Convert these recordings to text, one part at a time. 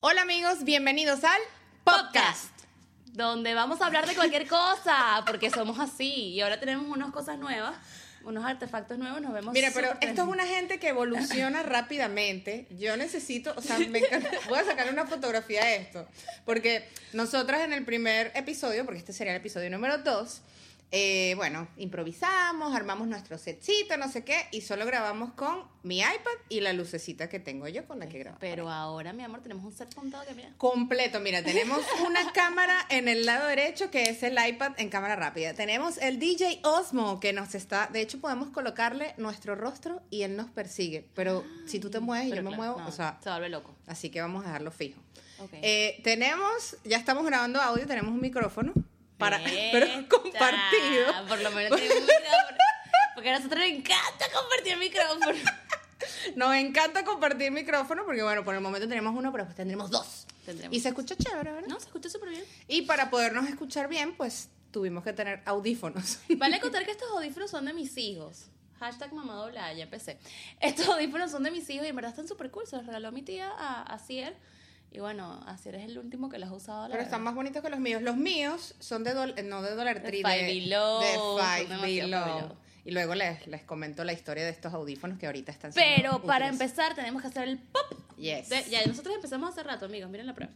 Hola amigos, bienvenidos al podcast. Donde vamos a hablar de cualquier cosa, porque somos así. Y ahora tenemos unas cosas nuevas, unos artefactos nuevos, nos vemos. Mira, pero esto es una gente que evoluciona rápidamente. Yo necesito, o sea, me encanta- voy a sacar una fotografía de esto. Porque nosotras en el primer episodio, porque este sería el episodio número 2, eh, bueno, improvisamos, armamos nuestro setcito, no sé qué, y solo grabamos con mi iPad y la lucecita que tengo yo con la que grabo. Pero ahora, mi amor, tenemos un set montado que mira. Completo, mira, tenemos una cámara en el lado derecho que es el iPad en cámara rápida. Tenemos el DJ Osmo que nos está, de hecho podemos colocarle nuestro rostro y él nos persigue, pero si tú te mueves y yo me claro, muevo, no, o sea, se vuelve loco. así que vamos a dejarlo fijo. Ok. Eh, tenemos, ya estamos grabando audio, tenemos un micrófono para, pero compartido. Por lo menos tiene un micrófono. Porque a nosotros nos encanta compartir micrófono. Nos encanta compartir micrófono porque bueno, por el momento tenemos uno, pero pues tendremos dos. Tendremos Y se escucha chévere, ¿verdad? No, se escucha súper bien. Y para podernos escuchar bien, pues tuvimos que tener audífonos. Vale contar que estos audífonos son de mis hijos. Hashtag mamá ya empecé. Estos audífonos son de mis hijos y en verdad están súper cool. Se los regaló mi tía a, a Ciel. Y bueno, a Ciel es el último que los ha usado. la Pero están más bonitos que los míos. Los míos son de dol- no de Dollar De Tree, Five de, Below, de Five Below. Five Below. Y luego les, les comento la historia de estos audífonos que ahorita están siendo Pero para empezar tenemos que hacer el pop. Yes. De- ya, nosotros empezamos hace rato, amigos. Miren la prueba.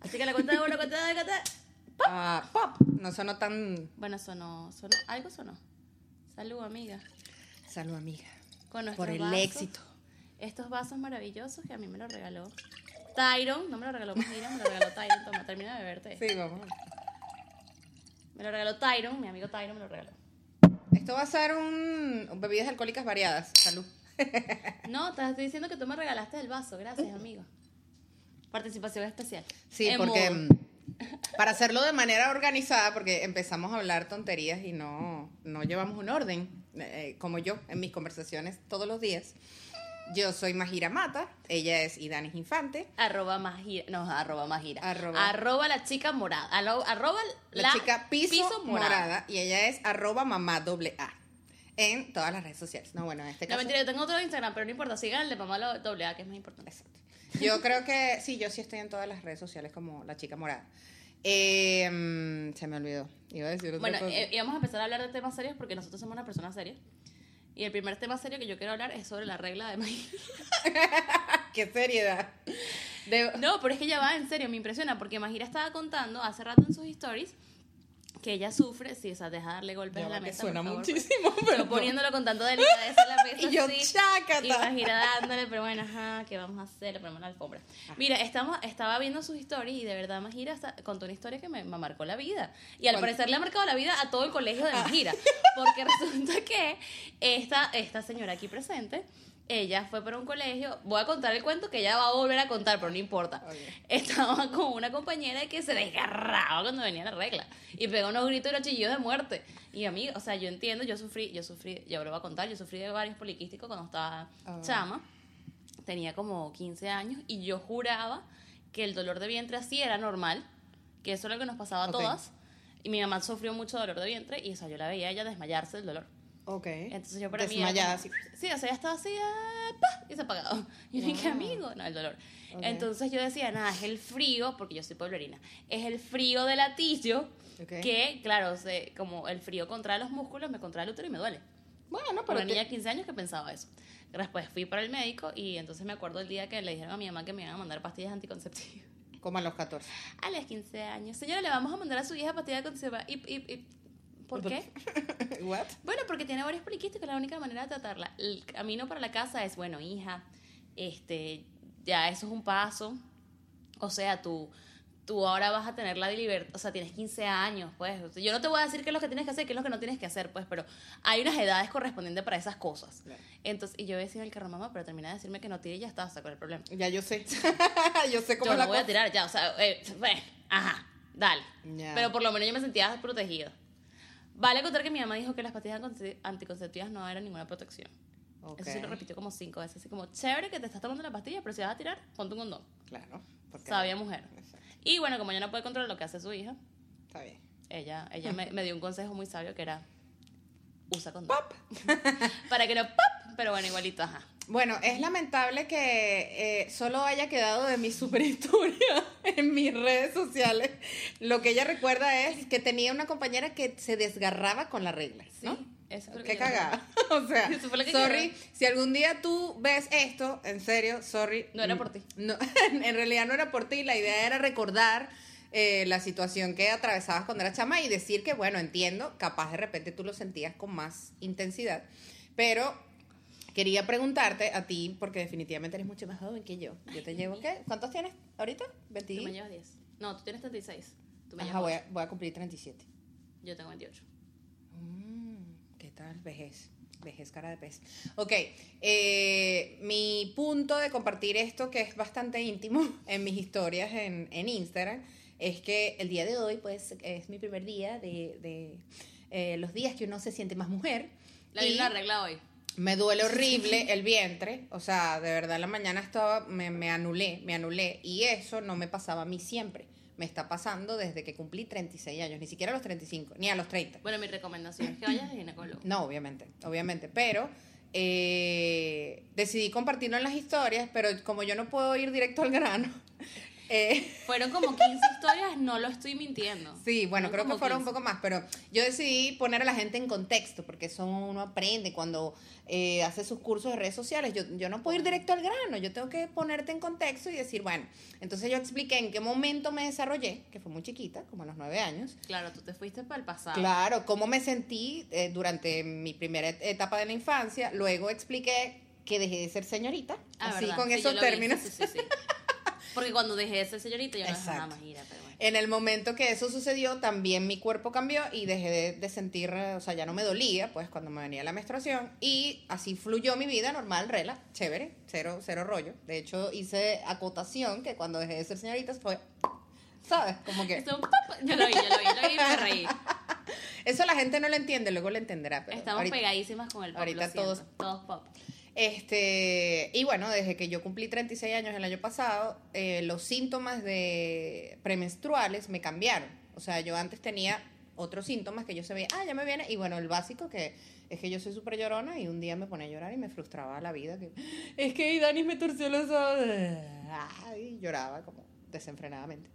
Así que la cuenta de uno, cuenta de cuenta. Ah, pop. No sonó tan... Bueno, sonó, sonó, algo sonó. Salud, amiga. Salud, amiga. Con Por el vasos. éxito. Estos vasos maravillosos que a mí me los regaló Tyron. No me lo regaló Mira, me lo regaló Tyron. Toma, termina de beberte. Sí, vamos. Me lo regaló Tyron, mi amigo Tyron me lo regaló. Esto va a ser un, bebidas alcohólicas variadas. Salud. No, te estoy diciendo que tú me regalaste el vaso. Gracias, amigo. Participación especial. Sí, En porque modo. mm, para hacerlo de manera organizada, porque empezamos a hablar tonterías y no, no llevamos un orden, eh, como yo en mis conversaciones todos los días. Yo soy Majira Mata, ella es Idanis Infante, Arroba Majira. No, arroba Majira. Arroba. Arroba la chica morada. Arro- Arroba la, chica piso, morada. y ella es arroba mamá doble A en todas las redes sociales. No, bueno, en este No, caso. mentira, yo tengo otro Instagram, pero no importa. Síganle, mamá doble A, que es más importante. Exacto. Yo creo que sí, yo sí estoy en todas las redes sociales como la chica morada. Eh, mm, se me olvidó. Iba a decir otra Bueno, cosa. eh, íbamos a empezar a hablar de temas serios porque nosotros somos una persona seria. Y el primer tema serio que yo quiero hablar es sobre la regla de Majira. ¡Qué seriedad! De- No, pero es que ya va, en serio, me impresiona porque Majira estaba contando hace rato en sus stories que ella sufre, sí, o sea, deja de darle golpes Ya a la mesa. suena por favor, muchísimo, pues. pero Yo poniéndolo con tanto delicadeza en la mesa. Y yo, así, chácata. Y Majira dándole, pero bueno, ajá, ¿qué vamos a hacer? Le ponemos la alfombra. Mira, estamos, estaba viendo sus stories y de verdad Majira contó una historia que me, me marcó la vida. Y al ¿Cuál? parecer le ha marcado la vida a todo el colegio de Majira. Porque resulta que esta, esta señora aquí presente, ella fue para un colegio, voy a contar el cuento que ella va a volver a contar, pero no importa. Estaba con una compañera que se desgarraba cuando venía la regla y pegó unos gritos y unos chillidos de muerte. Y a mí, o sea, yo entiendo, yo sufrí, yo sufrí, ya lo voy a contar, yo sufrí de varios poliquísticos cuando estaba Ah. chama, tenía como 15 años y yo juraba que el dolor de vientre así era normal, que eso era lo que nos pasaba a todas. Y mi mamá sufrió mucho dolor de vientre y o sea, yo la veía a ella desmayarse del dolor. Ok. Entonces yo para mí... era Desmayada, como- así. Sí, o sea, ella estaba así, ah, ¡pa! y se apagaba. Y yo dije, Wow. amigo, no, el dolor. Ok. Entonces yo decía, nada, es el frío, porque yo soy pueblerina, es el frío del latillo Ok. que, claro, se, como el frío contrae los músculos, me contrae el útero y me duele. Bueno, Por pero una niña te- de 15 años que pensaba eso. Después fui para el médico y entonces me acuerdo el día que le dijeron a mi mamá que me iban a mandar pastillas anticonceptivas. como a los 14. A los 15 años. Señora, le vamos a mandar a su hija pastillas anticonceptivas. ¿Y, y, y por qué? What? Bueno, porque tiene varios poliquísticos, la única manera de tratarla. El camino para la casa es, bueno, hija, este, ya eso es un paso. O sea, tú, tú ahora vas a tener la libertad, o sea, tienes 15 años, pues. Yo no te voy a decir qué es lo que tienes que hacer, qué es lo que no tienes que hacer, pues, pero hay unas edades correspondientes para esas cosas. Claro. Entonces, y yo decía el carro, mamá, pero termina de decirme que no tire y ya está, sacó el problema. Ya yo sé. yo sé cómo Yo es la no voy a tirar ya, o sea, eh, ajá, dale. Pero por lo menos yo me sentía protegida. Vale contar que mi mamá dijo que las pastillas anticonce- anticonceptivas no eran ninguna protección. Eso sí lo repitió como cinco veces. Así como, chévere que te estás tomando la pastilla, pero si vas a tirar, ponte un condón. Claro. porque- Sabia mujer. Exacto. Y bueno, como ella no puede controlar lo que hace su hija, Está bien. ella, ella me, me dio un consejo muy sabio que era, usa condón. Para que no, ¡pop! Pero bueno, igualito, ajá. Bueno, es lamentable que eh, solo haya quedado de mi super historia en mis redes sociales. Lo que ella recuerda es que tenía una compañera que se desgarraba con las reglas, ¿no? Sí, eso fue Qué que cagada. O sea, que sorry, si algún día tú ves esto, en serio, sorry. No era por ti. No, en realidad no era por ti, la idea era recordar eh, la situación que atravesabas cuando eras chama y decir que, bueno, entiendo, capaz de repente tú lo sentías con más intensidad, pero quería preguntarte a ti, porque definitivamente eres mucho más joven que yo. Yo te llevo, ¿qué? ¿Cuántos tienes ahorita? Tú ¿20? me llevas 10. No, tú tienes 36. Tú me Ajá, voy a, voy a cumplir 37. Yo tengo 28. Mm, ¿Qué tal? Vejez. Vejez cara de pez. Ok, eh, mi punto de compartir esto, que es bastante íntimo en mis historias en, en Instagram, es que el día de hoy, pues, es mi primer día de, de, eh, los días que uno se siente más mujer. La Y regla hoy. Me duele horrible el vientre, o sea, de verdad la mañana estaba, me, me anulé, me anulé, y eso no me pasaba a mí siempre. Me está pasando desde que cumplí 36 años, ni siquiera a los 35, ni a los 30. Bueno, mi recomendación es que vayas al ginecólogo. No, obviamente, obviamente, pero eh, decidí compartirlo en las historias, pero como yo no puedo ir directo al grano, eh, Fueron como 15 historias, no lo estoy mintiendo. sí, bueno, creo como que fueron un 15. poco más, pero yo decidí poner a la gente en contexto, porque eso uno aprende cuando eh, hace sus cursos de redes sociales, yo, yo no puedo ir directo al grano, yo tengo que ponerte en contexto y decir, bueno, entonces yo expliqué en qué momento me desarrollé, que fue muy chiquita, como a los nueve años, Claro, tú te fuiste para el pasado. Claro, cómo me sentí eh, durante mi primera et- etapa de la infancia. Luego expliqué que dejé de ser señorita, Ah, así ¿verdad? con Sí, esos lo vi, sí, sí. Porque cuando dejé de ser señorita, yo no nada más ira, pero bueno. En el momento que eso sucedió, también mi cuerpo cambió y dejé de, de sentir, eh, o sea, ya no me dolía, pues cuando me venía la menstruación. Y así fluyó mi vida normal, rela, chévere, cero, cero rollo. De hecho, hice acotación que cuando dejé de ser señorita fue, ¿sabes? Como que pop, yo lo vi, yo lo vi, lo vi y me reí. eso la gente no lo entiende, luego lo entenderá. Pero Estamos ahorita- pegadísimas con el pop, ahorita lo siento. todos- Todos pop. Este, y bueno, desde que yo cumplí 36 años el año pasado, eh, los síntomas de premenstruales me cambiaron. O sea, yo antes tenía otros síntomas que yo sabía, ah, ya me viene. Y bueno, el básico que es que yo soy súper llorona y un día me ponía a llorar y me frustraba la vida. Que, es que Dani me torció los ojos. Y lloraba como desenfrenadamente.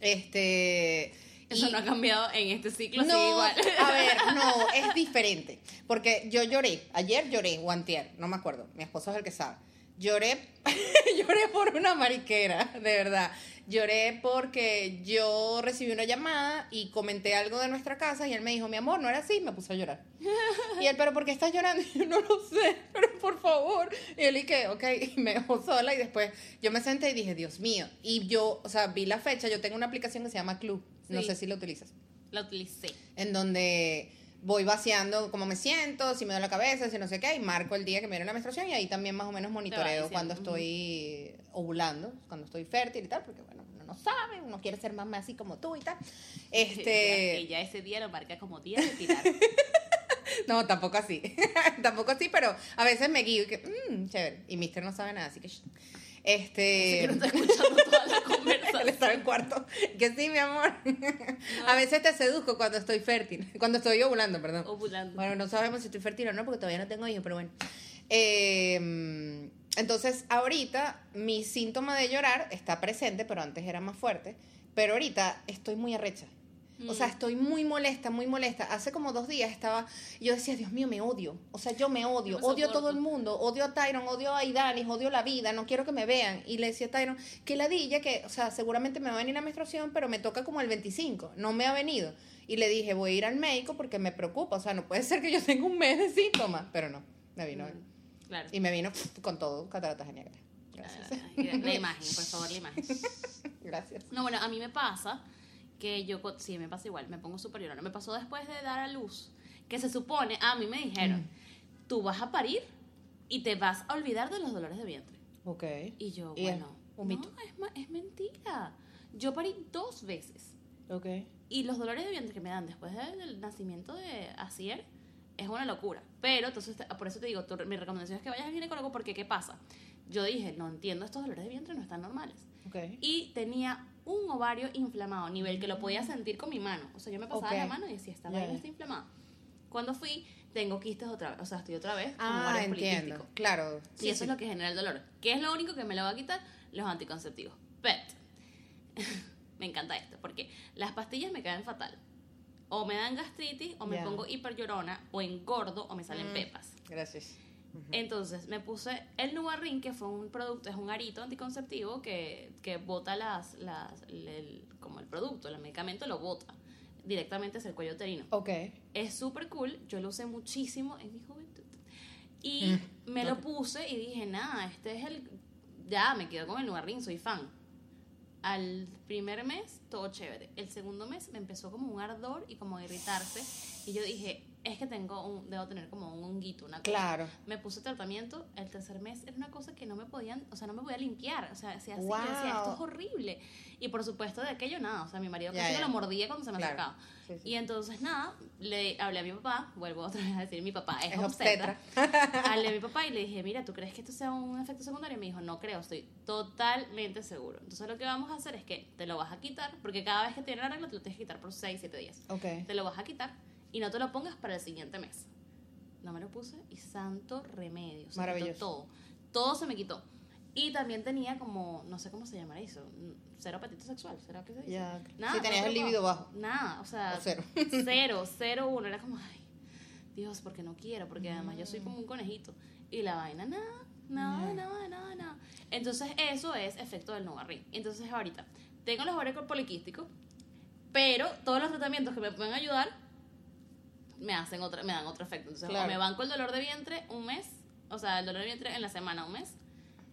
Este. Eso y- no ha cambiado en este ciclo, no, igual. a ver, no, es diferente. Porque yo lloré, ayer lloré, o antier, no me acuerdo, mi esposo es el que sabe. Lloré, lloré por una mariquera, de verdad. Lloré porque yo recibí una llamada y comenté algo de nuestra casa y él me dijo, mi amor, no era así, me puse a llorar. Y él, pero ¿por qué estás llorando? Y yo, no lo sé, pero por favor. Y él, y que, ok, y me dejó sola y después yo me senté y dije, Dios mío. Y yo, o sea, vi la fecha, yo tengo una aplicación que se llama Club, no sé si la utilizas La utilicé. en donde voy vaciando cómo me siento, si me duele la cabeza, si no sé qué, y marco el día que me viene la menstruación y ahí también más o menos monitoreo cuando estoy ovulando, cuando estoy fértil y tal, porque bueno, uno no sabe, uno quiere ser mamá así como tú y tal. Este, ya ese día lo marca como día de tirar. no, tampoco así, tampoco así, pero a veces me guío y que, mmm, chévere, y Mister no sabe nada, así que, este... Que no está escuchando Él estaba en cuarto. Que sí, mi amor. A veces te seduzco cuando estoy fértil. Cuando estoy ovulando, perdón. Ovulando. Bueno, no sabemos si estoy fértil o no, porque todavía no tengo hijos, pero bueno. Eh, entonces, ahorita mi síntoma de llorar está presente, pero antes era más fuerte. Pero ahorita estoy muy arrecha. O sea, Mm. estoy muy molesta, muy molesta. Hace como dos días estaba, yo decía, Dios mío, me odio. O sea, yo me odio. No odio a todo el mundo. Odio a Tyron, odio a Idanis, odio la vida. No quiero que me vean. Y le decía a Tyron, que ladilla, que, o sea, seguramente me va a venir la menstruación, pero me toca como el 25. No me ha venido. Y le dije, voy a ir al médico porque me preocupa. O sea, no puede ser que yo tenga un mes de síntomas. Pero no, me vino. Mm, Claro. Y me vino con todo, cataratas geniales. Gracias. Ah, La imagen, por favor, la imagen. Gracias. No, bueno, a mí me pasa que yo, sí, me pasa igual, me pongo súper llorona. Me pasó después de dar a luz, que se supone, a mí me dijeron, tú vas a parir y te vas a olvidar de los dolores de vientre. Ok. Y yo, Y es bueno, un mito. no, es, es mentira. Yo parí dos veces. Ok. Y los dolores de vientre que me dan después de- del nacimiento de Asier es una locura. Pero, entonces, por eso te digo, tu- mi recomendación es que vayas al ginecólogo porque, ¿qué pasa? Yo dije, no entiendo, estos dolores de vientre no están normales. Ok. Y tenía un ovario inflamado, nivel que lo podía sentir con mi mano. O sea, yo me pasaba la mano y decía, esta vaina está inflamada. Cuando fui, tengo quistes otra vez, o sea, estoy otra vez con Ah, ovarios entiendo. Claro. y Sí, eso sí. es lo que genera el dolor. ¿Qué es lo único que me lo va a quitar? Los anticonceptivos. Pero, me encanta esto, porque las pastillas me caen fatal. O me dan gastritis, o me pongo hiper llorona, o engordo, o me salen Mm. pepas. Gracias. Entonces me puse el Nubarrin, que fue un producto, es un arito anticonceptivo que, que bota las, las el- como el producto, el medicamento lo bota directamente hacia el cuello uterino. Ok. Es súper cool, yo lo usé muchísimo en mi juventud. Y Mm, me lo puse y dije, nada, este es el... Ya, me quedo con el Nubarrin, soy fan. Al primer mes, todo chévere. El segundo mes me empezó como un ardor y como a irritarse. Y yo dije, es que tengo un, debo tener como un honguito, una cosa. Claro. Me puse tratamiento, el tercer mes era una cosa que no me podían, o sea, no me podía limpiar, o sea, hacía así, yo decía, esto es Wow. horrible. Y por supuesto de aquello nada, o sea, mi marido casi me lo mordía cuando se me Claro. acercaba. Sí, sí. Y entonces nada, le hablé a mi papá, vuelvo otra vez a decir, mi papá es, Es obstetra. hablé a mi papá y le dije, mira, ¿tú crees que esto sea un efecto secundario? Y me dijo, no creo, estoy totalmente seguro. Entonces lo que vamos a hacer es que te lo vas a quitar, porque cada vez que te viene la regla te lo tienes que quitar por 6, 7 días. Ok. Te lo vas a quitar y no te lo pongas para el siguiente mes. No me lo puse y santo remedio. Se Maravilloso. quitó todo. Todo se me quitó. Y también tenía como, no sé cómo se llamará eso, mm, cero apetito sexual, ¿será que se dice? Ya. Nada, Sí, tenías no el líbido bajo. Nada, o sea, O cero. cero, cero, uno. Era como, ay, Dios, porque no quiero, porque además yo soy como un conejito. Y la vaina, nada, nada, Ya. nada, nada, nada. Entonces, eso es efecto del Novarrin. Entonces, ahorita, tengo los ovarios poliquísticos, pero todos los tratamientos que me pueden ayudar me hacen otra, me dan otro efecto. Entonces, Claro. o me banco el dolor de vientre un mes, o sea, el dolor de vientre en la semana un mes,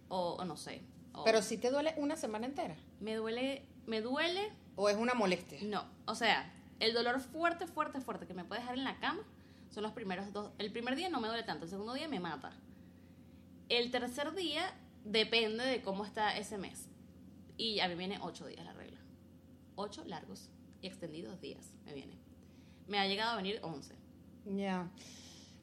o, o no sé. o- Pero si te duele una semana entera. me duele, me duele ¿O es una molestia? no, o sea, el dolor fuerte, fuerte, fuerte que me puede dejar en la cama son los primeros dos. El primer día no me duele tanto, el segundo día me mata. El tercer día depende de cómo está ese mes. Y a mí viene ocho días la regla. Ocho largos y extendidos días me viene. Me ha llegado a venir once. Ya.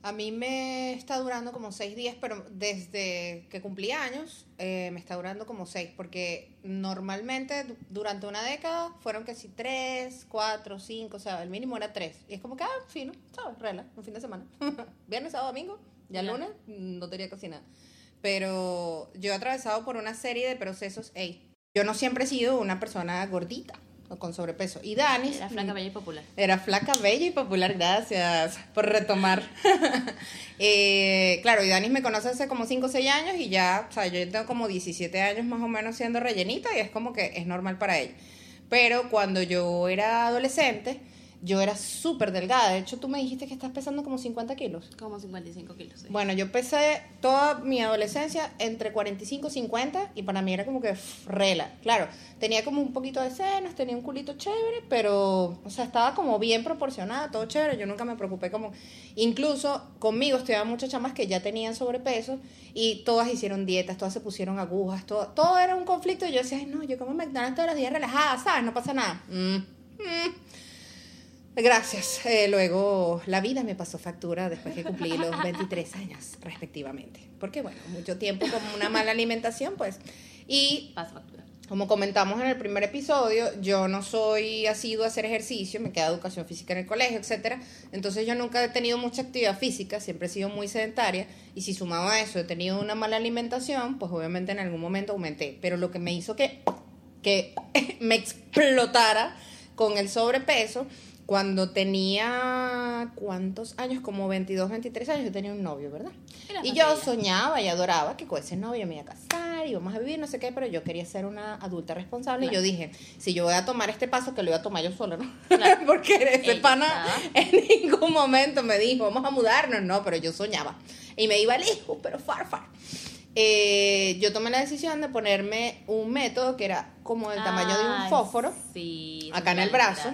A mí me está durando como seis días, pero desde que cumplí años eh, me está durando como seis, porque normalmente du- durante una década fueron que si tres, cuatro, cinco, o sea, el mínimo era tres. Y es como que, ah, fino, ¿sabes? Rela, un fin de semana. Viernes, sábado, domingo, ya el lunes no tenía casi nada. Pero yo he atravesado por una serie de procesos, ey, yo no siempre he sido una persona gordita o con sobrepeso. Y Dani... Era flaca, bella y popular. Era flaca, bella y popular, gracias por retomar. Eh, claro, y Danis me conoce hace como 5 o 6 años y ya, o sea, yo tengo como 17 años más o menos siendo rellenita y es como que es normal para ella. Pero cuando yo era adolescente, yo era súper delgada. De hecho, tú me dijiste que estás pesando como 50 kilos. Como 55 kilos. sí. Bueno, yo pesé toda mi adolescencia entre 45 y 50 y para mí era como que rela. Claro, tenía como un poquito de senos, tenía un culito chévere, pero, o sea, estaba como bien proporcionada, todo chévere. Yo nunca me preocupé como... Incluso conmigo estudiaban muchas chamas que ya tenían sobrepeso y todas hicieron dietas, todas se pusieron agujas, todo, todo era un conflicto y yo decía, ay, no, yo como McDonald's todos los días relajada, ¿sabes? No pasa nada. Mm, mm. Gracias. Eh, luego la vida me pasó factura después que cumplí los 23 años, respectivamente. Porque, bueno, mucho tiempo con una mala alimentación, pues. Y como comentamos en el primer episodio, yo no soy asiduo a hacer ejercicio, me queda educación física en el colegio, etcétera. Entonces yo nunca he tenido mucha actividad física, siempre he sido muy sedentaria. Y si sumado a eso he tenido una mala alimentación, pues obviamente en algún momento aumenté. Pero lo que me hizo que, que me explotara con el sobrepeso, cuando tenía, ¿cuántos años? Como 22, 23 años, yo tenía un novio, ¿verdad? Era Y yo soñaba y adoraba que con ese novio me iba a casar, íbamos a vivir, no sé qué, pero yo quería ser una adulta responsable. Y yo dije, si yo voy a tomar este paso, que lo voy a tomar yo sola, ¿no? Claro. Porque ese Ella pana en ningún momento me dijo, vamos a mudarnos, no, pero yo soñaba. Y me iba lejos, pero far, far. Eh, yo tomé la decisión de ponerme un método que era como el tamaño de un fósforo Sí. acá en el brazo,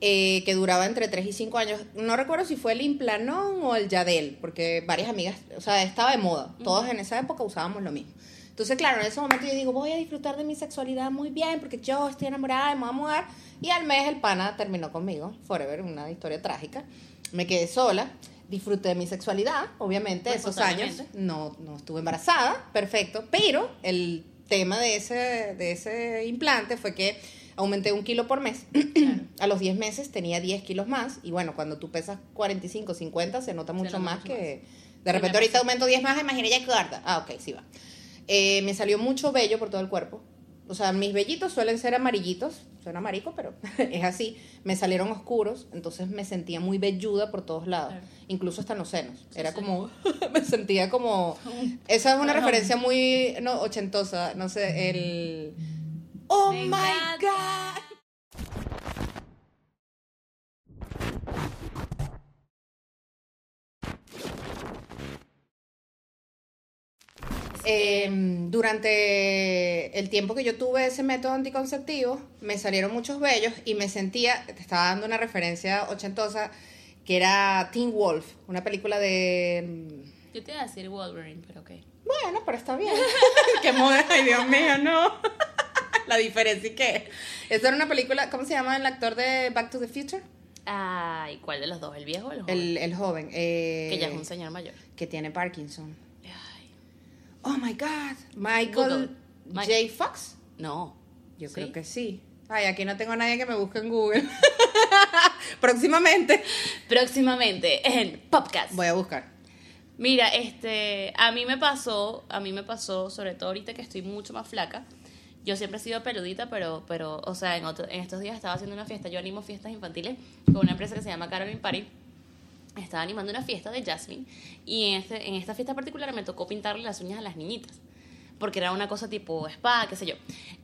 eh, que duraba entre 3 y 5 años. No recuerdo si fue el Implanon o el Yadel, porque varias amigas, o sea, estaba de moda. Todos en esa época usábamos lo mismo. Entonces, claro, en ese momento yo digo, voy a disfrutar de mi sexualidad muy bien, porque yo estoy enamorada, me voy a mudar. Y al mes el pana terminó conmigo, forever, una historia trágica. Me quedé sola, disfruté de mi sexualidad, obviamente, Pues, esos años. No, no estuve embarazada, perfecto, pero el tema de ese, de ese implante fue que, aumenté un kilo por mes. a los 10 meses tenía 10 kilos más. Y bueno, cuando tú pesas 45, 50, se nota mucho nota más mucho que... más. De repente ahorita aumento 10 más, imagina ya gorda. Ah, ok, sí va. Eh, me salió mucho vello por todo el cuerpo. O sea, mis vellitos suelen ser amarillitos. Suena marico, pero es así. Me salieron oscuros, entonces me sentía muy velluda por todos lados. Claro. Incluso hasta en los senos. Era sí. como... me sentía como... Esa es una Ajá. referencia muy no, ochentosa. No sé, el... ¡Oh, Me my encanta. God! Eh, durante el tiempo que yo tuve ese método anticonceptivo, me salieron muchos vellos y me sentía, te estaba dando una referencia ochentosa, que era Teen Wolf, una película de... mm, Yo te iba a decir Wolverine, pero ok. Bueno, pero está bien. Qué moda, ay Dios mío, no. La diferencia y qué. Esa era una película, ¿cómo se llama el actor de Back to the Future? Ay, ¿cuál de los dos? ¿El viejo o el joven? El, el joven. eh, que ya es un señor mayor. Que tiene Parkinson. Ay, Oh my God. Michael Google. J. Fox. no. Yo ¿Sí? creo que sí. Ay, aquí no tengo a nadie que me busque en Google. Próximamente Próximamente en Podcast. voy a buscar. Mira, este, a mí me pasó, a mí me pasó, sobre todo ahorita que estoy mucho más flaca. Yo siempre he sido peludita, pero, pero, o sea, en, otro- en estos días estaba haciendo una fiesta. Yo animo fiestas infantiles con una empresa que se llama Caroline Party. Estaba animando una fiesta de Jasmine y en, este, en esta fiesta particular me tocó pintarle las uñas a las niñitas. Porque era una cosa tipo spa, qué sé yo.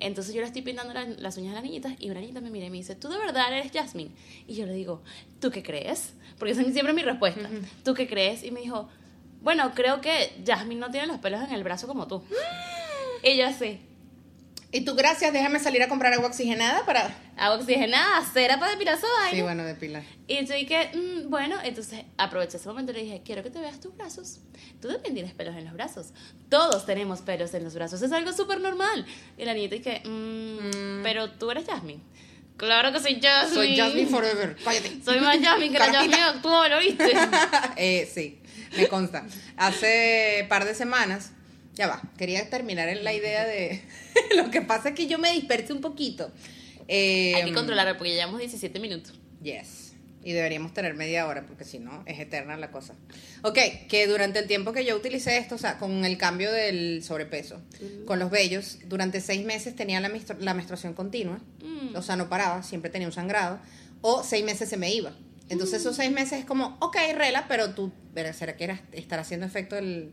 Entonces yo le estoy pintando la- las uñas a las niñitas y una niñita me mira y me dice, ¿tú de verdad eres Jasmine? Y yo le digo, ¿tú qué crees? Porque esa es siempre mi respuesta. ¿Tú qué crees? Y me dijo, bueno, creo que Jasmine no tiene los pelos en el brazo como tú. y yo así, Y tú, gracias, déjame salir a comprar agua oxigenada para... agua oxigenada, cera para depilar su vaina. Sí, bueno, de pila. Y yo dije, mm, bueno, entonces aproveché ese momento y le dije, quiero que te veas tus brazos. Tú también tienes pelos en los brazos. Todos tenemos pelos en los brazos. Es algo súper normal. Y la niñita dije, mm, pero tú eres Jasmine. Claro que soy Jasmine. Soy Jasmine Forever. Cállate. Soy más Jasmine que la. Jasmine actual, ¿lo viste? eh, sí, me consta. Hace par de semanas, ya va, quería terminar en la idea de... Lo que pasa es que yo me dispersé un poquito. Eh, Hay que controlarlo porque ya llevamos 17 minutos. Yes. Y deberíamos tener media hora porque si no es eterna la cosa. Ok, que durante el tiempo que yo utilicé esto, o sea, con el cambio del sobrepeso, con los vellos, durante seis meses tenía la, menstru- la menstruación continua, Mm. o sea, no paraba, siempre tenía un sangrado, o seis meses se me iba. Entonces esos seis meses es como, ok, rela, pero tú, ¿será que era, estará haciendo efecto el...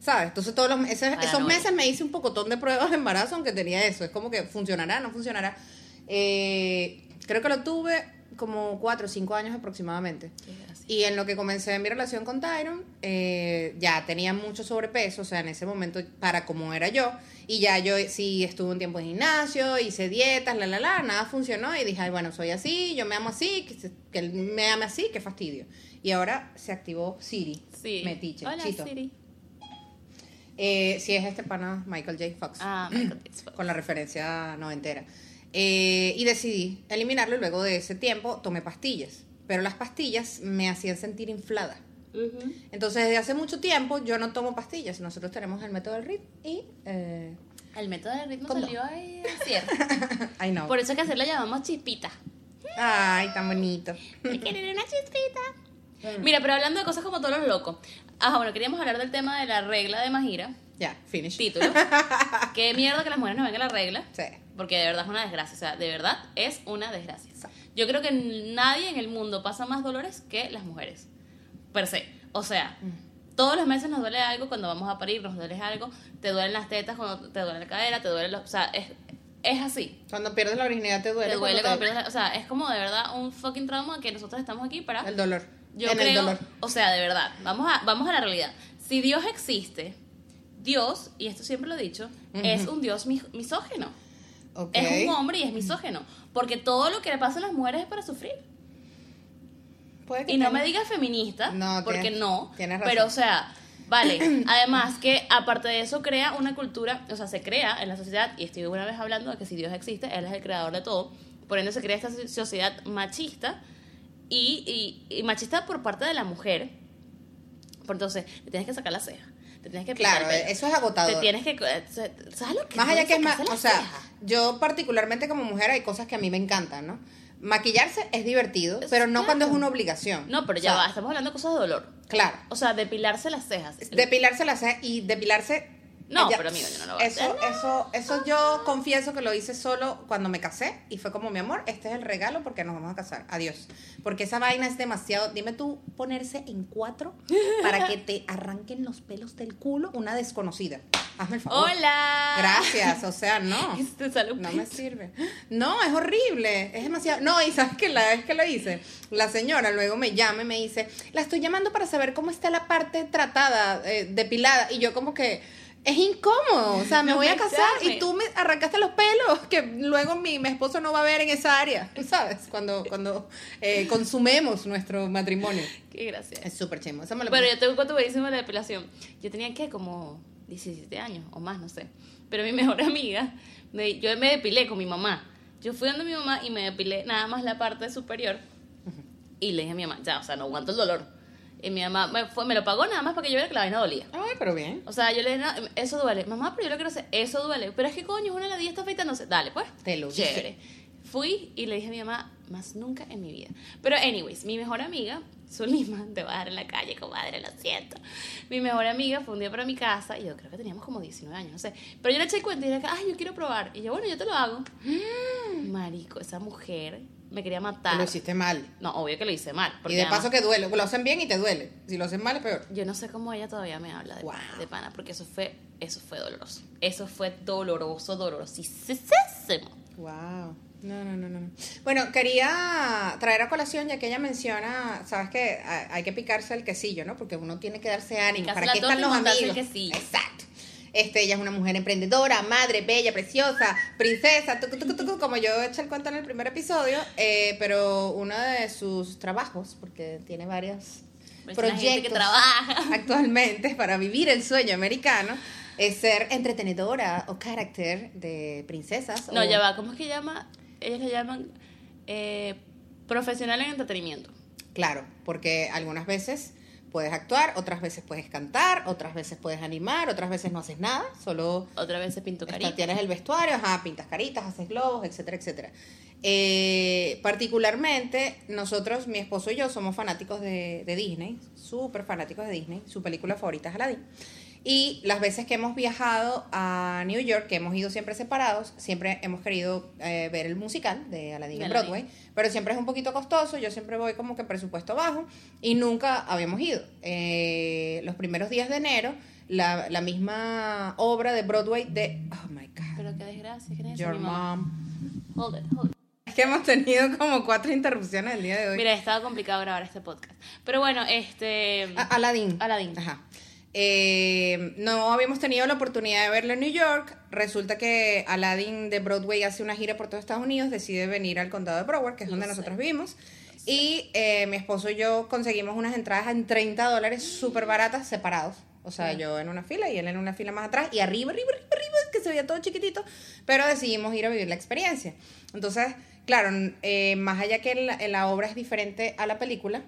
¿Sabes? Entonces todos los, esos, esos Paranoia. meses me hice un pocotón de pruebas de embarazo, aunque tenía eso. Es como que funcionará, no funcionará. Eh, creo que lo tuve como cuatro o cinco años aproximadamente. Y en lo que comencé mi relación con Tyron, eh, ya tenía mucho sobrepeso, o sea, en ese momento, para como era yo, y ya yo sí estuve un tiempo en gimnasio, hice dietas, la, la, la, nada funcionó, y dije, ay, bueno, soy así, yo me amo así, que, se- que él me ame así, qué fastidio. Y ahora se activó Siri, Sí. metiche, Hola, chito. Siri. Eh, sí, es este pana Michael J. Fox Ah, Michael J. Fox. con la referencia noventera. Eh, y decidí eliminarlo y luego de ese tiempo tomé pastillas. Pero las pastillas me hacían sentir inflada. Ujú. Entonces, desde hace mucho tiempo yo no tomo pastillas. Nosotros tenemos el método del RIT y... Eh, El método del ritmo ¿Cómo? salió ahí cierto. I know. Por eso es que hacer la llamamos chispita. Ay, tan bonito. Me quieren una chispita. Mm. Mira, pero hablando de cosas como todos los locos. Ajá, bueno, queríamos hablar del tema de la regla de Majira. Ya, finish. Título. Qué mierda que las mujeres no vengan la regla. Sí. Porque de verdad es una desgracia. O sea, de verdad es una desgracia. Yo creo que nadie en el mundo pasa más dolores que las mujeres. Per se. O sea, todos los meses nos duele algo cuando vamos a parir, nos duele algo. Te duelen las tetas, cuando te duele la cadera, te duele los. O sea, es, es así. Cuando pierdes la virginidad te duele. Te duele cuando cuando pierdes la- O sea, es como de verdad un fucking trauma que nosotros estamos aquí para. El dolor. Yo en creo, el dolor. o sea, de verdad, vamos a, vamos a la realidad. Si Dios existe, Dios, y esto siempre lo he dicho, es un Dios mis- misógeno. Es un hombre y es misógeno. Porque todo lo que le pasa a las mujeres es para sufrir. Puede que Y no me digas feminista, No, porque tienes- no. tienes razón. Pero, o sea, vale. Además que, aparte de eso, crea una cultura, o sea, se crea en la sociedad, y estoy una vez hablando de que si Dios existe, Él es el creador de todo. Por ende, se crea esta sociedad machista y, y- y machista por parte de la mujer. Por entonces, te tienes que sacar la ceja, te tienes que Claro, el pelo. eso es agotador. Te tienes que. eh, ¿Sabes lo que Más allá que es más, o sea, yo particularmente como mujer hay cosas que a mí me encantan, ¿no? Maquillarse es divertido, pero no cuando es una obligación. No, pero O ya sea, va, estamos hablando de cosas de dolor. Claro. O sea, depilarse las cejas. Depilarse las cejas y depilarse. No, pero amigo, yo no lo voy a eso, hacer. Eso, eso yo confieso que lo hice solo cuando me casé y fue como mi amor, este es el regalo porque nos vamos a casar. Adiós. Porque esa vaina es demasiado. Dime tú, ponerse en cuatro para que te arranquen los pelos del culo una desconocida. Hazme el favor. ¡Hola! Gracias, o sea, no. No me sirve. No, es horrible. Es demasiado. No, y sabes que la vez que lo hice, la señora luego me llama y me dice, la estoy llamando para saber cómo está la parte tratada, eh, depilada. Y yo como que es incómodo. O sea, me No voy a casar y tú me arrancaste los pelos, que luego mi, mi esposo no va a ver en esa área. ¿Sabes? Cuando, cuando eh, consumemos nuestro matrimonio. Qué gracia. Es súper chimo. Pero yo tengo cuánto buenísimo la depilación. Yo tenía que como 17 años o más, no sé. Pero mi mejor amiga, me- yo me depilé con mi mamá. Yo fui donde mi mamá y me depilé nada más la parte superior. Y le dije a mi mamá, ya, o sea, no aguanto el dolor. Y mi mamá me, fue, me lo pagó nada más para que yo viera que la vaina dolía. Ay, pero bien. O sea, yo le dije, no, eso duele. Mamá, pero yo lo quiero hacer, eso duele. Pero es que coño, es una ladilla está afeitándose. Dale, pues. Te lo dije. Chévere. Fui y le dije a mi mamá, más nunca en mi vida. Pero, anyways, mi mejor amiga, Zulima, te voy a dar en la calle, comadre, lo siento. Mi mejor amiga fue un día para mi casa, y yo creo que teníamos como 19 años, no sé. Pero yo le eché cuenta y dije, ay, yo quiero probar. Y yo, bueno, yo te lo hago. Marico, esa mujer me quería matar. Lo hiciste mal. No, obvio que lo hice mal. Y de además- paso que duele. Lo hacen bien y te duele. Si lo hacen mal es peor. yo no sé cómo ella todavía me habla de, Wow. pana, de pana, porque eso fue, eso fue doloroso. Eso fue doloroso, dolorosísimo. Wow. No, no, no, no. Bueno, quería traer a colación, ya que ella menciona, sabes que hay que picarse el quesillo, ¿no? Porque uno tiene que darse ánimo. Picarse ¿Para qué están los montarse el amigos? quesillo. Exacto. Este, ella es una mujer emprendedora, madre, bella, preciosa, princesa, tucu, tucu, tucu, como yo eché el cuento en el primer episodio, eh, pero uno de sus trabajos, porque tiene varios Pues que proyectos trabaja. actualmente para vivir el sueño americano, es ser entretenedora o carácter de princesas. No, o- ya va, ¿cómo es que llama? Ellos le llaman eh, profesional en entretenimiento. Claro, porque algunas veces puedes actuar, otras veces puedes cantar, otras veces puedes animar, otras veces no haces nada, solo Otra vez se pintó está- carita. tienes el vestuario, ajá, pintas caritas, haces globos, etcétera, etcétera. Eh, particularmente, nosotros, mi esposo y yo, somos fanáticos de, de Disney, súper fanáticos de Disney, su película favorita es Aladdin. Y las veces que hemos viajado a New York, que hemos ido siempre separados, siempre hemos querido eh, ver el musical de Aladdin en. Broadway, pero siempre es un poquito costoso, yo siempre voy como que presupuesto bajo y nunca habíamos ido. Eh, los primeros días de enero, la, la misma obra de Broadway de... Oh my God. Pero qué desgracia, ¿quién es? Your mamá. mom. Hold it, hold it. Que hemos tenido como cuatro interrupciones el día de hoy. Mira, estaba complicado grabar este podcast. Pero bueno, este... A- Aladdin. Aladdin. Ajá. Eh, no habíamos tenido la oportunidad de verlo en New York. Resulta que Aladdin de Broadway hace una gira por todo Estados Unidos, decide venir al condado de Broward, que es Lo donde sé. nosotros vivimos. Y eh, mi esposo y yo conseguimos unas entradas en 30 dólares súper baratas, separados. O sea, Sí. yo en una fila y él en una fila más atrás. Y arriba, arriba, arriba, arriba, que se veía todo chiquitito. Pero decidimos ir a vivir la experiencia. Entonces, claro, eh, más allá que la, la obra es diferente a la película,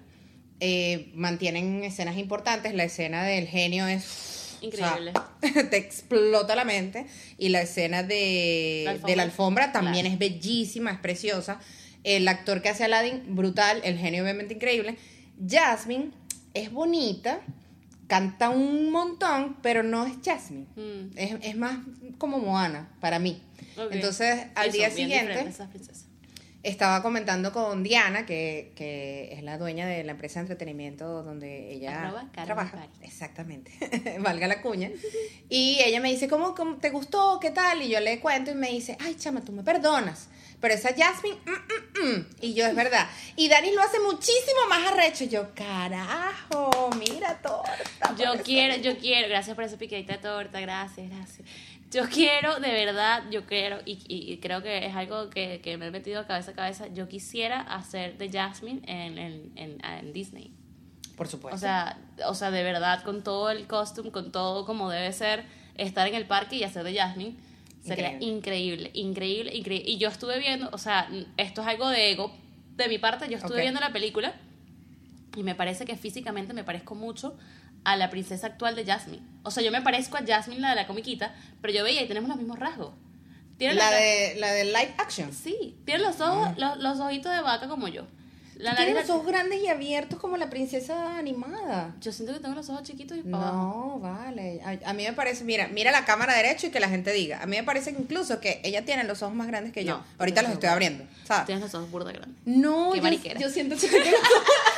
eh, mantienen escenas importantes. La escena del genio es Increíble. o sea, te explota la mente. Y la escena de La alfombra. de la alfombra también Claro. es bellísima, es preciosa. El actor que hace Aladdin, brutal. El genio, obviamente, increíble. Jasmine es bonita, canta un montón, pero no es Jasmine. Mm, Es, es más como Moana, para mí. Entonces, al Eso, día siguiente. Estaba comentando con Diana, que, que es la dueña de la empresa de entretenimiento donde ella Arroba trabaja. Exactamente, valga la cuña. Y ella me dice, ¿cómo, cómo te gustó? ¿Qué tal? Y yo le cuento y me dice, ay, chama, tú me perdonas. Pero esa Jasmine, mm, mm, mm". y yo, es verdad. Y Dani lo hace muchísimo más arrecho. Y yo, carajo, mira torta. Yo quiero, yo quiero, gracias por esa picadita de torta, gracias, gracias. Yo quiero, de verdad, yo quiero, y, y- y creo que es algo que, que me he metido cabeza a cabeza, yo quisiera hacer de Jasmine en, en, en, en Disney. Por supuesto. O sea, o sea, de verdad, con todo el costume, con todo como debe ser, estar en el parque y hacer de Jasmine, sería increíble, increíble, increíble. Y yo estuve viendo, o sea, esto es algo de ego de mi parte, yo estuve viendo la película y me parece que físicamente me parezco mucho a la princesa actual de Jasmine. O sea, yo me parezco a Jasmine, la de la comiquita, pero yo veía y tenemos los mismos rasgos. Tiene La de, la de live action. Sí, tiene los ojos, los, los ojitos de vaca como yo. La Tiene los ojos grandes y abiertos como la princesa animada. Yo siento que tengo los ojos chiquitos y para abajo. No, vale. A, a mí me parece, mira, mira la cámara derecho y que la gente diga. A mí me parece que incluso que ella tiene los ojos más grandes que yo. No, Ahorita los estoy abriendo, ¿sabes? Tienes los ojos burda grandes. No, Qué yo, yo siento que tengo Ay,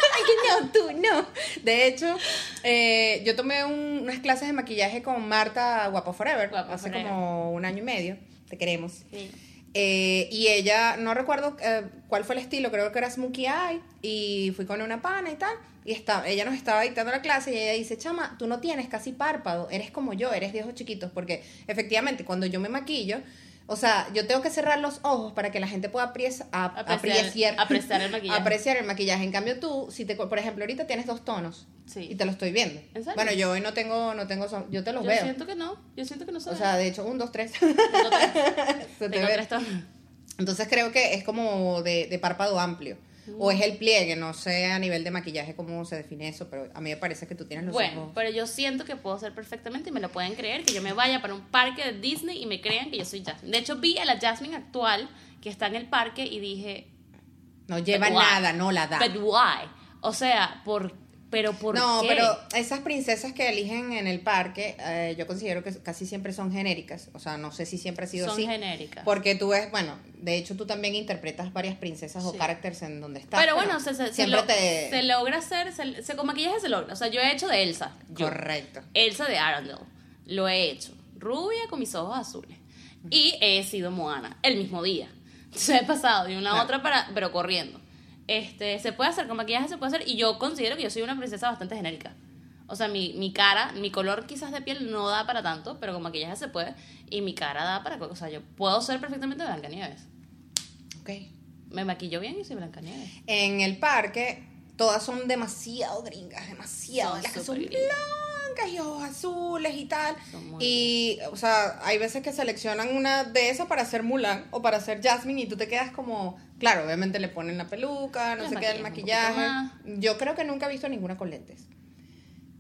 no, tú no. De hecho, eh, yo tomé un- unas clases de maquillaje con Marta Guapo Forever Guapo hace Forever. como un año y medio. Te queremos. Sí. Eh, y ella, no recuerdo eh, cuál fue el estilo, creo que era Smokey Eye. Y fui con una pana y tal. Y está, ella nos estaba dictando la clase y ella dice, chama, tú no tienes casi párpado, eres como yo, eres de ojos chiquitos. Porque efectivamente, cuando yo me maquillo, o sea, yo tengo que cerrar los ojos para que la gente pueda Apreciar- apreciar, apreciar el maquillaje. apreciar el maquillaje. En cambio tú, si te, por ejemplo, ahorita tienes dos tonos Sí. y te lo estoy viendo. ¿En serio? Bueno, yo hoy no tengo, no tengo, son- yo te los Yo veo. siento que no. Yo siento que no se O sea, de hecho, un, dos, tres. Se te ve. Entonces creo que es como de, de párpado amplio. O es el pliegue, no sé a nivel de maquillaje cómo se define eso, pero a mí me parece que tú tienes los Bueno, ojos. pero yo siento que puedo ser perfectamente y me lo pueden creer, que yo me vaya para un parque de Disney y me crean que yo soy Jasmine. De hecho, vi a la Jasmine actual que está en el parque y dije, No lleva nada, no la da. but why? O sea, por, pero ¿por no, qué? pero esas princesas que eligen en el parque, eh, yo considero que casi siempre son genéricas. O sea, no sé si siempre ha sido son así. genéricas. Porque tú ves, bueno, de hecho tú también interpretas varias princesas o Sí. characters en donde estás. pero bueno, se, se, se siempre lo- te... se logra hacer, se, se- con maquillaje se logra. O sea, yo he hecho de Elsa. yo. Correcto. Elsa de Arendelle. Lo he hecho. Rubia con mis ojos azules. Y he sido Moana el mismo día. Entonces he pasado de una a Claro. otra para, pero corriendo. Este, se puede hacer, con maquillaje se puede hacer. Y yo considero que yo soy una princesa bastante genérica. O sea, mi, mi cara, mi color quizás de piel no da para tanto, pero con maquillaje se puede. Y mi cara da para... O sea, yo puedo ser perfectamente Blancanieves. Ok. Me maquillo bien y soy Blancanieves. En el parque, todas son demasiado gringas, demasiado. Son las que son gringas. Blancas y ojos azules y tal. Son Y, o sea, hay veces que seleccionan una de esas para hacer Mulan o para hacer Jasmine y tú te quedas como, claro, obviamente le ponen la peluca, no sé qué, el maquillaje. Yo creo que nunca he visto ninguna con lentes.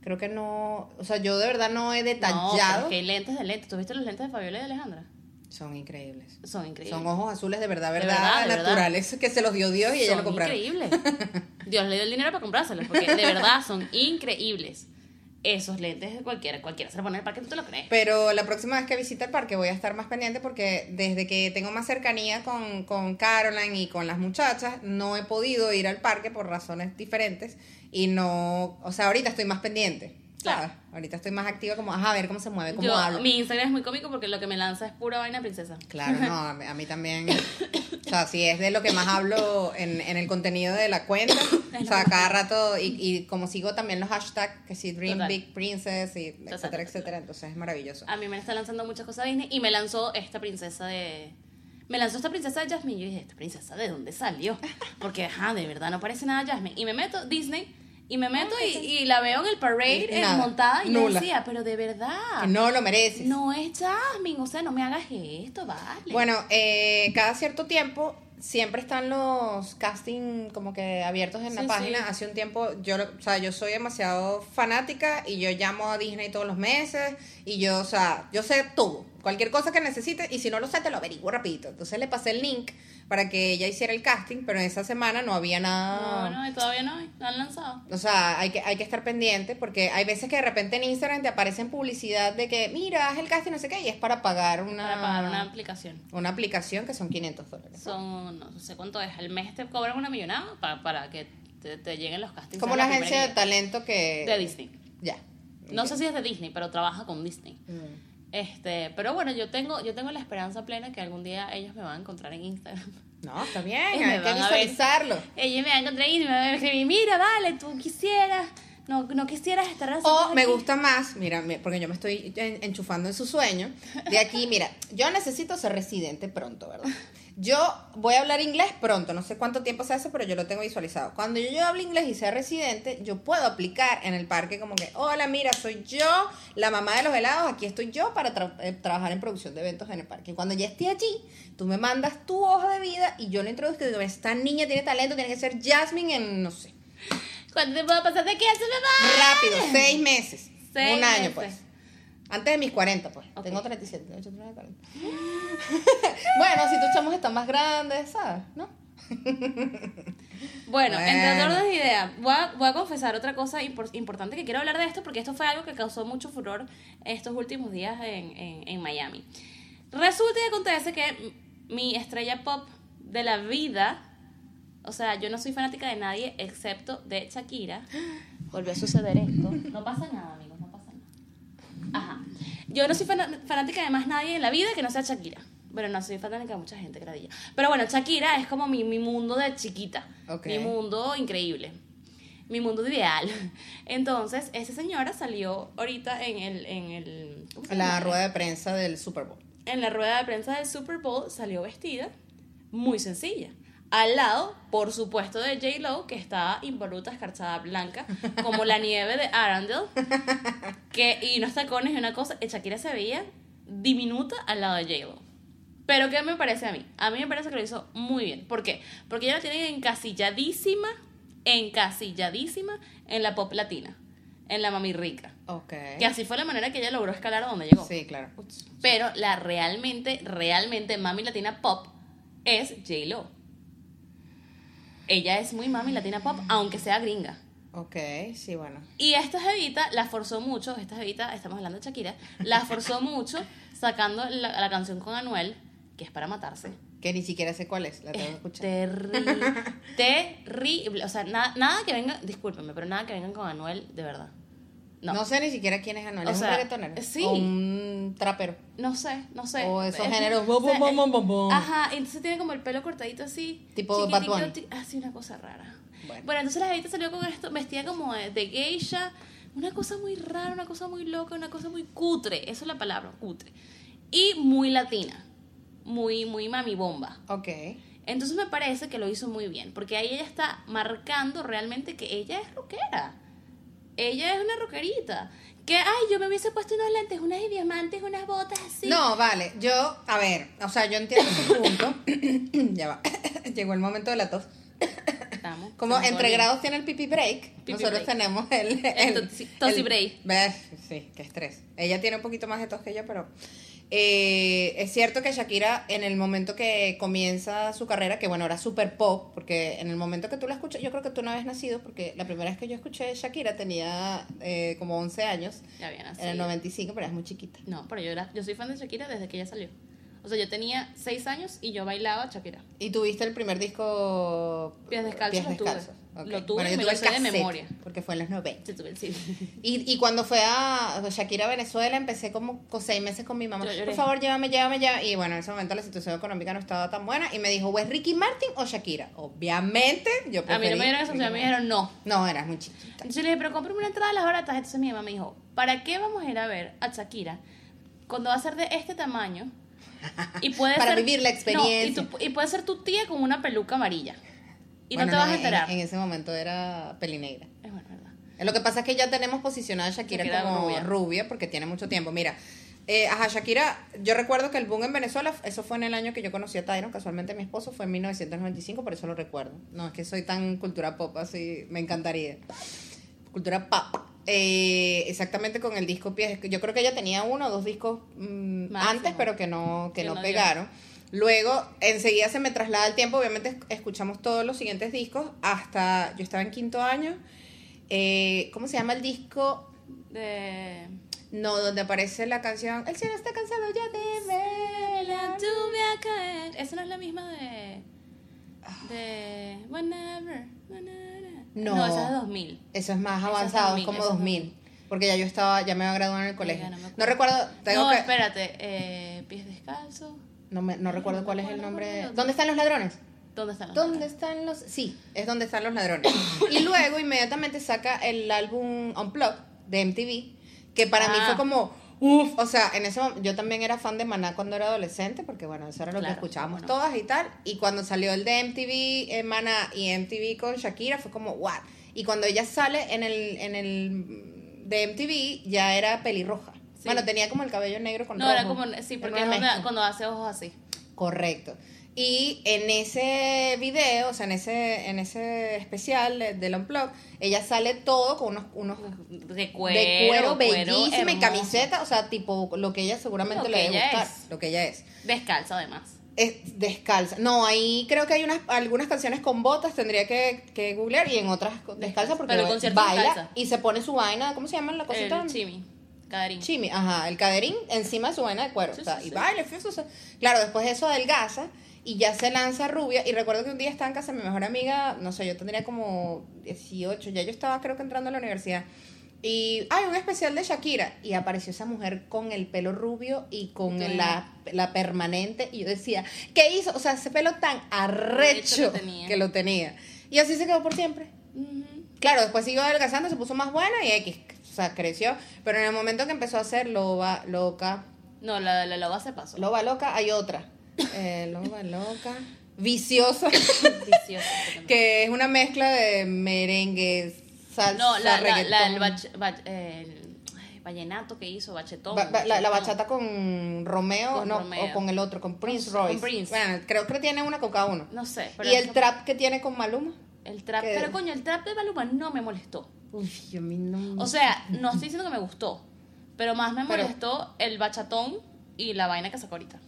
Creo que no, o sea, yo de verdad no he No, pero detallado. es que hay lentes de lentes. ¿Tú viste los lentes de Fabiola y de Alejandra? Son increíbles. Son increíbles. Son ojos azules de verdad, De verdad, verdad, de verdad. naturales, que se los dio Dios y ella lo son compraron. increíbles. Dios le dio el dinero para comprárselos, porque de verdad son increíbles. Esos lentes cualquiera, cualquiera se lo pone en el parque, tú te lo crees. Pero la próxima vez que visite el parque voy a estar más pendiente porque desde que tengo más cercanía con, con Caroline y con las muchachas, no he podido ir al parque por razones diferentes y no, o sea, ahorita estoy más pendiente. ¿Sabes? Claro. Ahorita estoy más activa como, ajá, a ver cómo se mueve, cómo Yo, habla. mi Instagram es muy cómico porque lo que me lanza es pura vaina princesa. Claro, no, a mí, a mí también. O sea, sí es de lo que más hablo en, en el contenido de la cuenta. O sea, cada rato, y, y como sigo también los hashtags, que sí, Dream Total. Big Princess, y etcétera, total. etcétera. Entonces es maravilloso. A mí me está lanzando muchas cosas Disney y me lanzó esta princesa de... Me lanzó esta princesa de Jasmine y yo dije, ¿esta princesa de dónde salió? Porque, ajá, de verdad no parece nada Jasmine. Y me meto Disney y me meto y, y la veo en el parade eh, nada, montada y yo nula. decía, pero de verdad, no lo mereces. no es Jasmine, o sea, no me hagas esto, vale. Bueno, eh, cada cierto tiempo siempre están los casting como que abiertos en la Sí, página. sí. Hace un tiempo, yo, o sea, yo soy demasiado fanática y yo llamo a Disney todos los meses y yo, o sea, yo sé todo. Cualquier cosa que necesites y si no lo sé te lo averiguo rapidito. Entonces le pasé el link para que ella hiciera el casting, pero en esa semana no había nada. No, no, todavía no, no han lanzado. O sea, hay que, hay que estar pendiente porque hay veces que de repente en Instagram te aparecen publicidad de que, mira, haz el casting, no sé qué, y es para pagar una, Para pagar una aplicación. una aplicación que son 500 dólares. Son, no sé cuánto es, al mes te cobran una millonada para, para que te, te lleguen los castings. Como la agencia de talento que... de Disney. Ya. No sé si es de Disney, pero trabaja con Disney. Mm. Este, pero bueno, yo tengo, yo tengo la esperanza plena que algún día ellos me van a encontrar en Instagram. No, está bien, hay que van visualizarlo. Ellos me van a encontrar y me van a escribir, mira, vale, tú quisieras, no, no quisieras estar O haciendo me aquí". gusta más, mira, mi- porque yo me estoy en- enchufando en su sueño. De aquí, mira, yo necesito ser residente pronto, ¿verdad? Yo voy a hablar inglés pronto, no sé cuánto tiempo se hace, pero yo lo tengo visualizado. Cuando yo, yo hablo inglés y sea residente, yo puedo aplicar en el parque como que, hola, mira, soy yo, la mamá de los helados, aquí estoy yo para tra- eh, trabajar en producción de eventos en el parque. Y cuando ya esté allí, tú me mandas tu hoja de vida y yo le introduzco y digo, esta niña tiene talento, tiene que ser Jasmine en, no sé. ¿Cuánto tiempo va a pasar de aquí a su mamá? Rápido, seis meses. Seis un año, meses. pues. Antes de mis 40, pues. Ok. Tengo 37, 38, 39, 40. bueno, si tus chamos están más grandes, ¿sabes? ¿No? Bueno, entre Bueno. otras ideas, voy a, voy a confesar otra cosa impor- importante que quiero hablar de esto porque esto fue algo que causó mucho furor estos últimos días en, en- en Miami. Resulta y acontece que mi estrella pop de la vida, o sea, yo no soy fanática de nadie excepto de Shakira. Volvió a suceder esto. No pasa nada, nada. Ajá. Yo no soy fana- fanática de más nadie en la vida que no sea Shakira. Pero no soy fanática de mucha gente, gradilla. Pero bueno, Shakira es como mi, mi mundo de chiquita. Ok. Mi mundo increíble. Mi mundo ideal. Entonces, esa señora salió ahorita en el... En, el, ¿cómo se La rueda de prensa del Super Bowl. en la rueda de prensa del Super Bowl salió vestida muy sencilla. Al lado, por supuesto, de J. Lo, que estaba impoluta, escarchada blanca, como la nieve de Arundel, que, y unos tacones y una cosa. Shakira se veía diminuta al lado de J. Lo. Pero, ¿qué me parece a mí? A mí me parece que lo hizo muy bien. ¿Por qué? Porque ella la tiene encasilladísima, encasilladísima en la pop latina, en la mami rica. Ok. Que así fue la manera que ella logró escalar a donde llegó. Sí, claro. Pero la realmente, realmente mami latina pop es J-Lo. Ella es muy mami latina pop, aunque sea gringa. Ok, sí, bueno. Y esta jevita la forzó mucho, esta jevita, estamos hablando de Shakira, la forzó mucho sacando la, la canción con Anuel, que es para matarse. Que ni siquiera sé cuál es, la tengo que Es escuchar. terrible, terrible. O sea, na- nada que venga, discúlpenme, pero nada que vengan con Anuel, de verdad. No, No. sé ni siquiera quién es Anuel. O ¿Es sea, un reggaetonero? sí. O un trapero. no sé, no sé. O esos Es- géneros. o bum, sea, bum, bum, bum, bum, bum. Ajá, y entonces tiene como el pelo cortadito así. Tipo Bad Bunny. Así una cosa rara. Bueno. Bueno, entonces la jevita salió con esto, vestida como de, de geisha. Una cosa muy rara, una cosa muy loca, una cosa muy cutre. Esa es la palabra, cutre. Y muy latina. Muy, muy mami bomba. Ok. Entonces me parece que lo hizo muy bien, porque ahí ella está marcando realmente que ella es rockera. Ella es una rockerita. Que, ay, yo me hubiese puesto unos lentes, unas diamantes, unas botas así. No, vale. Yo, a ver, o sea, yo entiendo tu punto. ya va. Llegó el momento de la tos. Estamos. Como entre grados tiene el pipi break, Pipi nosotros break. tenemos el... El tosi el- break. ¿Ves? Sí, qué estrés. Ella tiene un poquito más de tos que yo, pero... eh, es cierto que Shakira, en el momento que comienza su carrera, que bueno, era super pop, porque en el momento que tú la escuchas, yo creo que tú no habías nacido, porque la primera vez que yo escuché Shakira tenía eh, como 11 años, Ya bien, así. en el 95, pero eras muy chiquita. No, pero yo, era, yo soy fan de Shakira desde que ella salió. O sea, yo tenía seis años y yo bailaba Shakira. ¿Y tuviste el primer disco? Pies Descalzos lo tuve. Ok. Lo tuve Bueno, y me lo el sé de memoria. Porque fue en los 90. Sí, tuve el sí. Y, y cuando fue a Shakira Venezuela, empecé como con seis meses con mi mamá. Por favor, llévame, llévame, llévame. Y bueno, en ese momento la situación económica no estaba tan buena. Y me dijo, ¿o es Ricky Martin o Shakira? Obviamente, yo A mí no me preferí dieron Ricky me dijeron no. No, eras muy chiquita. Entonces le dije, pero cómprame una entrada a las baratas. Entonces mi mamá me dijo, ¿para qué vamos a ir a ver a Shakira cuando va a ser de este tamaño? Y puede Para ser- vivir la No, experiencia. y, tu- y puede ser tu tía con una peluca amarilla. Y Bueno, no te vas a en- enterar. En, ese momento era pelinegra. Es bueno, ¿verdad? Lo que pasa es que ya tenemos posicionada a Shakira, Shakira como rubia. rubia. porque tiene mucho tiempo. Mira, eh, ajá, Shakira, yo recuerdo que el boom en Venezuela, eso fue en el año que yo conocí a Tyron, casualmente mi esposo, fue en 1995, por eso lo recuerdo. No es que soy tan cultura pop así, me encantaría. Cultura pop. Eh, exactamente con el disco Pies. Yo creo que ella tenía uno o dos discos mm, antes, pero que no, que Que no, no pegaron. Luego, enseguida se me traslada el tiempo, obviamente esc- escuchamos todos los siguientes discos hasta, yo estaba en quinto año, eh, ¿cómo se llama el disco? De... No, donde aparece la canción El cielo está cansado ya de La ver. lluvia caer. Esa no es la misma de... De... Whenever. whenever. No. No, esa es de 2000. Eso es más Eso es avanzado, 2000, como eso es 2000. Porque ya yo estaba, ya me iba a graduar en el colegio. no No, recuerdo, tengo no, que, espérate. Eh, pies descalzos. No, me- no recuerdo cuál es el nombre. ¿Dónde están los ladrones? ¿Dónde están los ¿Dónde ladrones? están los...? Sí, es donde están los ladrones. y luego inmediatamente saca el álbum Unplugged de MTV, que para mí Ah. fue como... Uf, o sea, en ese momento yo también era fan de Maná cuando era adolescente, porque bueno, eso era lo Claro, que escuchábamos bueno. todas y tal. Y cuando salió el de MTV, eh, Maná y MTV con Shakira, fue como, what? Y cuando ella sale en el, en el de MTV, ya era pelirroja. Sí. Bueno, tenía como el cabello negro con No, rojo. era como... Sí, porque es donde- cuando hace ojos así. Correcto. Y en ese video, o sea, en ese, en ese especial de- del Unplug, ella sale todo con unos, unos De cuero. de cuero bellísima y camiseta, o sea, tipo lo que ella seguramente Lo le debe gustar, es. lo que ella es. Descalza, además. Es descalza. No, ahí creo que hay unas algunas canciones con botas, tendría que, que googlear y en otras descalza porque Pero baila descalza. y se pone su vaina, ¿cómo se llama la cosita? El chimi. Cadarín. Chimi, ajá, el caderín encima de su vaina de cuero. Sí, o sea, sí, y sí. baila, fiesta, o sea, claro, después eso adelgaza y ya se lanza rubia. Y recuerdo que un día estaba en casa de mi mejor amiga, no sé, yo tendría como 18, ya yo estaba creo que entrando a la universidad. Y hay un especial de Shakira y apareció esa mujer con el pelo rubio y con Sí. la, la permanente. Y yo decía, ¿qué hizo? O sea, ese pelo tan arrecho que lo tenía. Y así se quedó por siempre. Claro, después siguió adelgazando, se puso más buena y X, o sea, creció. Pero en el momento que empezó a ser loba, loca, No, la, la loba se pasó. loba loca, hay otra. Eh, loba loca, viciosa, Viciosa. que es una mezcla de merengue, salsa, No, la, la, la- el, reggaetón. bach- bach- el ay, vallenato que hizo, bachetón. Ba- ba- la, bachata con Romeo, Con no, Romeo. o con el otro, con Prince Con Royce. Prince. Bueno, creo que tiene una con cada uno. No sé. Pero y el trap que tiene con Maluma. El trap. que- Pero coño, el trap de Maluma no me molestó. Uy, a mí no. O sea, no estoy diciendo que me gustó. Pero más me Pero- molestó el bachatón y la vaina que sacó ahorita.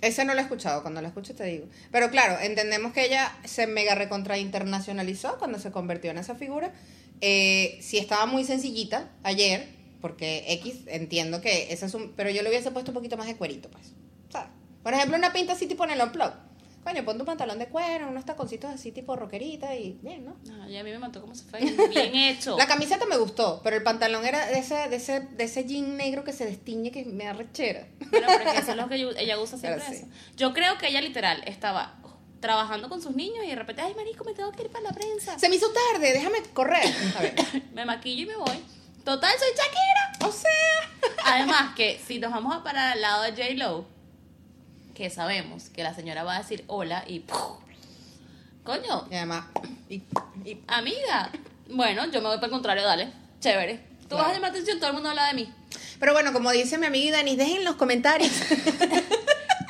Ese no lo he escuchado, cuando lo escucho te digo. Pero claro, entendemos que ella se mega recontra internacionalizó cuando se convirtió en esa figura. Eh, sí estaba muy sencillita ayer, porque X entiendo que ese es un... Pero yo le hubiese puesto un poquito más de cuerito, pues. ¿Sabes? Por ejemplo, una pinta así tipo en el unplug. Coño, pon tu pantalón de cuero, unos taconcitos así tipo rockerita y bien, ¿no? No, y a mí me mató como se fue. Bien hecho. La camiseta me gustó, pero el pantalón era de ese, de ese, de ese jean negro que se destiñe que me da rechera. Bueno, pero es que eso es lo que ella- ella usa siempre. Sí. eso. Yo creo que ella literal estaba trabajando con sus niños y de repente, ay, marico, me tengo que ir para la prensa. Se me hizo tarde, déjame correr. A ver. Me maquillo y me voy. Total, soy Shakira. O sea... Además que si nos vamos a parar al lado de J Lo, que sabemos que la señora va a decir hola y ¡puf! coño, Y además, y, y- amiga. Bueno, yo me voy para el contrario, dale. Chévere. Tú vas a llamar atención, todo el mundo habla de mí. Pero bueno, como dice mi amiga Dani, dejen los comentarios.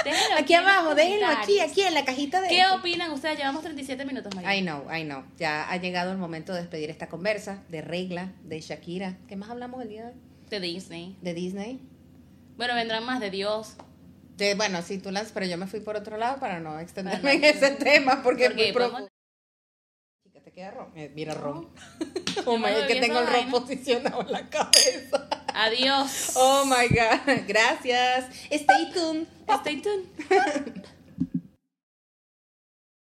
Déjenlo aquí los abajo, déjenlo aquí, aquí en la cajita de... ¿Qué opinan ustedes? Llevamos 37 minutos, María. I know, I know. Ya ha llegado el momento de despedir esta conversa de regla, de Shakira. ¿Qué más hablamos el día de hoy? De Disney. De Disney. Bueno, vendrán más de Dios. De, bueno, sí, tú las... Pero yo me fui por otro lado para no extenderme en ese tema porque, es muy profundo. Chica, te queda ron. Eh, mira, ron. Oh my, es que tengo el ron posicionado en la cabeza. Adiós. Oh my God. Gracias. Stay tuned. Stay tuned.